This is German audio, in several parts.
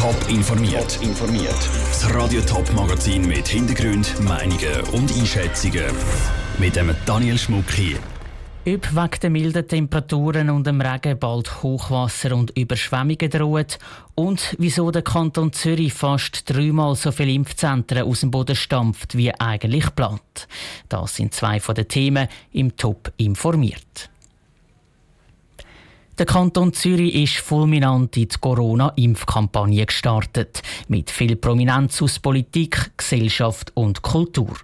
Top informiert. informiert. Das Radio Top Magazin mit Hintergrund, Meinungen und Einschätzungen mit dem Daniel Schmuck hier. Ob wegen der milden Temperaturen und dem Regen bald Hochwasser und Überschwemmungen drohen und wieso der Kanton Zürich fast dreimal so viele Impfzentren aus dem Boden stampft wie eigentlich geplant. Das sind zwei von den Themen im Top informiert. Der Kanton Zürich ist fulminant in die Corona-Impfkampagne gestartet. Mit viel Prominenz aus Politik, Gesellschaft und Kultur.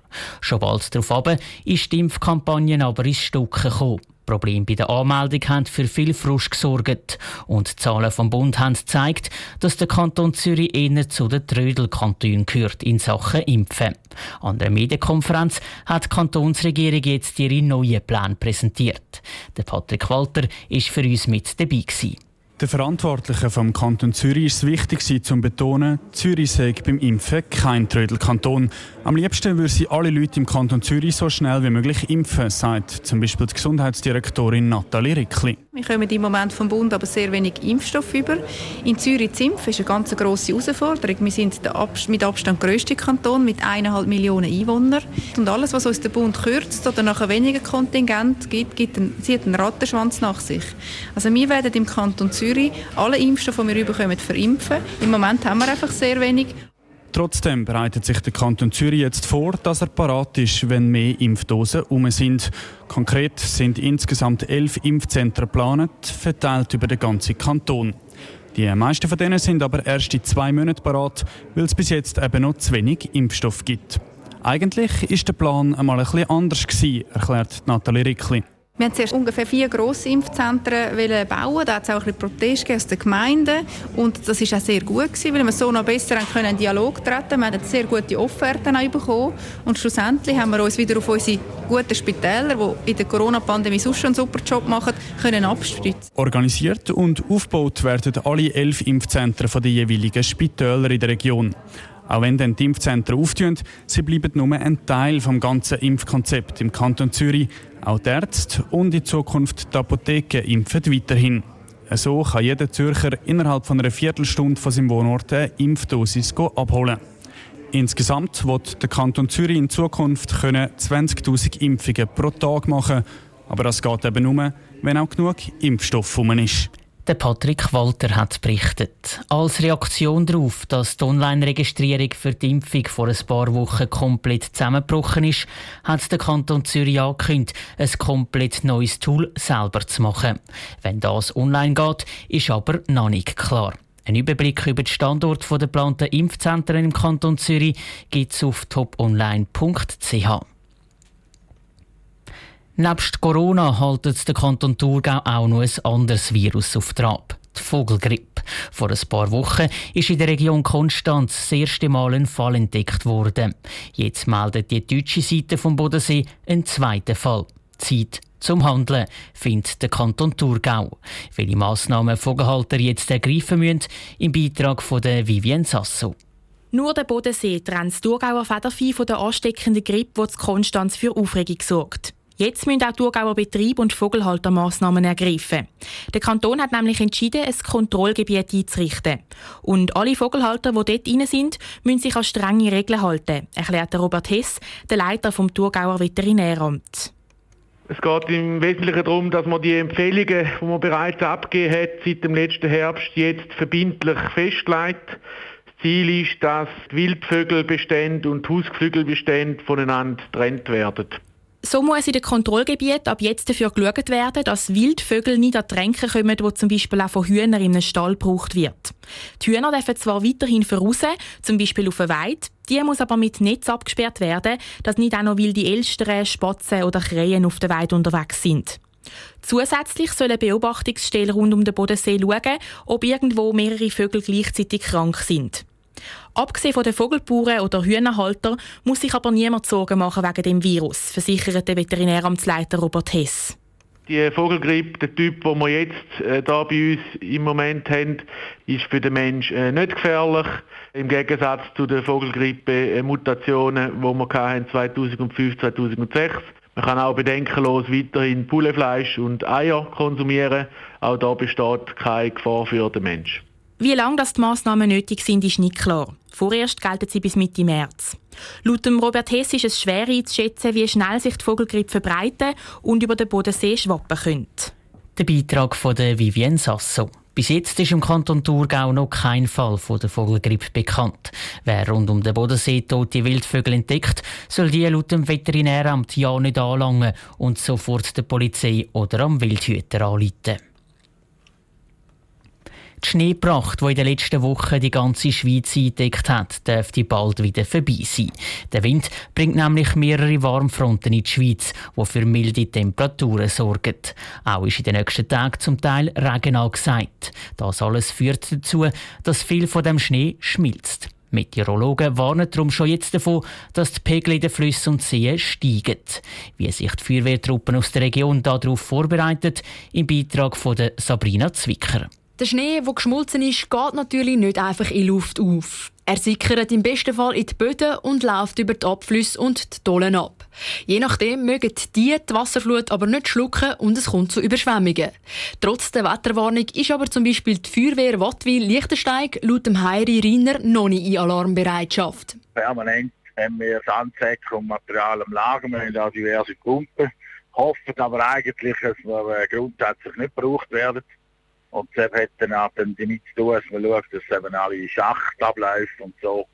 Schon bald darauf ist die Impfkampagne aber ins Stocken gekommen. Probleme bei der Anmeldung haben für viel Frust gesorgt. Und die Zahlen vom Bund haben gezeigt, dass der Kanton Zürich eher zu den Trödelkantonen gehört in Sachen Impfen. An der Medienkonferenz hat die Kantonsregierung jetzt ihre neuen Pläne präsentiert. Der Patrick Walter ist für uns mit dabei gewesen. Den Verantwortlichen vom Kanton Zürich ist es wichtig, zu betonen, Zürich sei beim Impfen kein Trödelkanton. Am liebsten würde sie alle Leute im Kanton Zürich so schnell wie möglich impfen, sagt zum Beispiel die Gesundheitsdirektorin Nathalie Rickli. Wir kommen im Moment vom Bund aber sehr wenig Impfstoff über. In Zürich zu impfen ist eine ganz grosse Herausforderung. Wir sind mit Abstand grösste Kanton mit eineinhalb Millionen Einwohnern. Und alles, was uns der Bund kürzt oder nachher weniger Kontingent gibt, gibt einen, zieht einen Rattenschwanz nach sich. Also wir werden im Kanton Zürich alle Impfstoffe, die wir bekommen, verimpfen. Im Moment haben wir einfach sehr wenig. Trotzdem bereitet sich der Kanton Zürich jetzt vor, dass er parat ist, wenn mehr Impfdosen um sind. Konkret sind insgesamt elf Impfzentren geplant, verteilt über den ganzen Kanton. Die meisten von denen sind aber erst in zwei Monaten parat, weil es bis jetzt eben noch zu wenig Impfstoff gibt. Eigentlich ist der Plan einmal ein bisschen anders gewesen, erklärt Nathalie Rickli. Wir haben zuerst ungefähr vier grosse Impfzentren bauen. Da hat es auch ein bisschen Protest aus den Gemeinden. Und das war auch sehr gut, gewesen, weil wir so noch besser können in Dialog treten Wir haben sehr gute Offerten auch bekommen. Und schlussendlich haben wir uns wieder auf unsere guten Spitäler, die in der Corona-Pandemie sonst schon einen super Job machen, können abstützen. Organisiert und aufgebaut werden alle elf Impfzentren der jeweiligen Spitäler in der Region. Auch wenn dann die Impfzentren auftun, sie bleiben nur ein Teil vom ganzen Impfkonzept im Kanton Zürich. Auch die Ärzte und in Zukunft die Apotheken impfen weiterhin. So kann jeder Zürcher innerhalb von einer Viertelstunde von seinem Wohnort eine Impfdosis abholen. Insgesamt wird der Kanton Zürich in Zukunft 20.000 Impfungen pro Tag machen. Aber das geht eben nur, wenn auch genug Impfstoff rum ist. Der Patrick Walter hat berichtet. Als Reaktion darauf, dass die Online-Registrierung für die Impfung vor ein paar Wochen komplett zusammengebrochen ist, hat der Kanton Zürich angekündigt, ein komplett neues Tool selber zu machen. Wenn das online geht, ist aber noch nicht klar. Ein Überblick über den Standort der geplanten Impfzentren im Kanton Zürich gibt es auf toponline.ch. Nebst Corona haltet der Kanton Thurgau auch noch ein anderes Virus auf Trab. Die Vogelgrippe. Vor ein paar Wochen ist in der Region Konstanz das erste Mal ein Fall entdeckt worden. Jetzt meldet die deutsche Seite vom Bodensee einen zweiten Fall. Zeit zum Handeln, findet der Kanton Thurgau. Welche Massnahmen Vogelhalter jetzt ergreifen müssen, im Beitrag von der Vivien Sasso. Nur der Bodensee trennt das Thurgauer Federvieh von der ansteckenden Grippe, die zu Konstanz für Aufregung sorgt. Jetzt müssen auch Thurgauer Betriebe und Vogelhalter Massnahmen ergreifen. Der Kanton hat nämlich entschieden, ein Kontrollgebiet einzurichten. Und alle Vogelhalter, die dort rein sind, müssen sich an strenge Regeln halten, erklärt Robert Hess, der Leiter vom Thurgauer Veterinäramt. Es geht im Wesentlichen darum, dass man die Empfehlungen, die man bereits abgegeben hat, seit dem letzten Herbst jetzt verbindlich festlegt. Das Ziel ist, dass die Wildvögelbestände und Hausgeflügelbestände voneinander getrennt werden. So muss in den Kontrollgebieten ab jetzt dafür geschaut werden, dass Wildvögel nicht an die Tränke kommen, die zum Beispiel auch von Hühnern in einem Stall gebraucht wird. Die Hühner dürfen zwar weiterhin voraus, zum Beispiel auf eine Weide, die muss aber mit Netz abgesperrt werden, dass nicht auch noch wilde Elstern, Spatzen oder Krähen auf der Weide unterwegs sind. Zusätzlich sollen Beobachtungsstellen rund um den Bodensee schauen, ob irgendwo mehrere Vögel gleichzeitig krank sind. Abgesehen von den Vogelbauern oder Hühnerhalter muss sich aber niemand Sorgen machen wegen dem Virus, versichert der Veterinäramtsleiter Robert Hess. Die Vogelgrippe, der Typ, den wir jetzt äh, da bei uns im Moment haben, ist für den Menschen äh, nicht gefährlich. Im Gegensatz zu den Vogelgrippe-Mutationen, die wir hatten 2005, 2006. Man kann auch bedenkenlos weiterhin Pullefleisch und Eier konsumieren. Auch da besteht keine Gefahr für den Menschen. Wie lange das die Massnahmen nötig sind, ist nicht klar. Vorerst gelten sie bis Mitte März. Laut Robert Hess ist es schwer einzuschätzen, wie schnell sich die Vogelgrippe verbreiten und über den Bodensee schwappen könnte. Der Beitrag von Vivienne Sasso. Bis jetzt ist im Kanton Thurgau noch kein Fall von der Vogelgrippe bekannt. Wer rund um den Bodensee tote Wildvögel entdeckt, soll die laut dem Veterinäramt ja nicht anlangen und sofort der Polizei oder am Wildhüter Die Schneepracht, die in den letzten Wochen die ganze Schweiz eingedeckt hat, dürfte bald wieder vorbei sein. Der Wind bringt nämlich mehrere Warmfronten in die Schweiz, die für milde Temperaturen sorgen. Auch ist in den nächsten Tagen zum Teil Regen angesagt. Das alles führt dazu, dass viel von dem Schnee schmilzt. Meteorologen warnen darum schon jetzt davon, dass die Pegel in den Flüssen und Seen steigen. Wie sich die Feuerwehrtruppen aus der Region darauf vorbereiten, im Beitrag von Sabrina Zwicker. Der Schnee, der geschmolzen ist, geht natürlich nicht einfach in Luft auf. Er sickert im besten Fall in die Böden und läuft über die Abflüsse und die Dollen ab. Je nachdem mögen die die Wasserflut aber nicht schlucken und es kommt zu Überschwemmungen. Trotz der Wetterwarnung ist aber zum Beispiel die Feuerwehr Wattwil-Lichtensteig laut dem Heiri Riner noch nicht in Alarmbereitschaft. Permanent haben wir Sandsäcke und Material am Lager, wir haben da diverse Pumpen, hoffen aber eigentlich, dass wir äh, grundsätzlich nicht gebraucht werden. Und das hat dann auch damit zu tun, dass man schaut, dass eben alle Schacht abläuft und so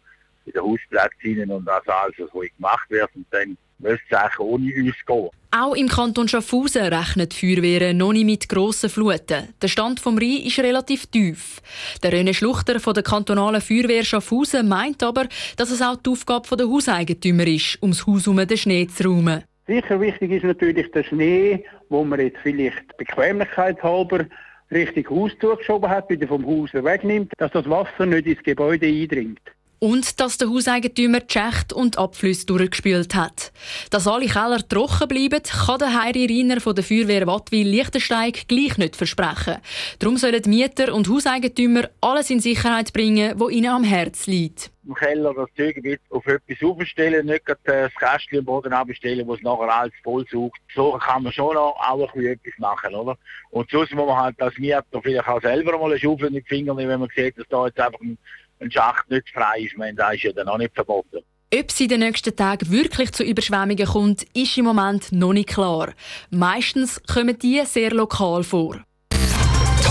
in den Hausplätzen und das alles ruhig gemacht wird. Und dann müsste es eigentlich ohne uns gehen. Auch im Kanton Schaffhausen rechnet die Feuerwehr noch nicht mit grossen Fluten. Der Stand vom Rhein ist relativ tief. Der René Schluchter von der kantonalen Feuerwehr Schaffhausen meint aber, dass es auch die Aufgabe der Hauseigentümer ist, ums Haus herum den Schnee zu räumen. Sicher wichtig ist natürlich der Schnee, wo man jetzt vielleicht Bequemlichkeit halber Richtung Haus zugeschoben hat, wieder vom Haus wegnimmt, dass das Wasser nicht ins Gebäude eindringt. Und dass der Hauseigentümer die Schächte und Abflüsse durchgespült hat. Dass alle Keller trocken bleiben, kann der Heiri Reiner von der Feuerwehr Wattwil-Lichtensteig gleich nicht versprechen. Darum sollen Mieter und Hauseigentümer alles in Sicherheit bringen, was ihnen am Herz liegt. Im Keller das Zeug auf etwas aufstellen, nicht das Kästchen am Boden abstellen, wo es nachher alles voll sucht. So kann man schon auch ein etwas machen, oder? Und sonst muss man halt als Mieter vielleicht auch selber mal eine in die Finger nehmen, wenn man sieht, dass da jetzt einfach ein ein Schacht nicht frei ist. meine, das ist ja dann auch nicht verboten. Ob es in den nächsten Tagen wirklich zu Überschwemmungen kommt, ist im Moment noch nicht klar. Meistens kommen die sehr lokal vor.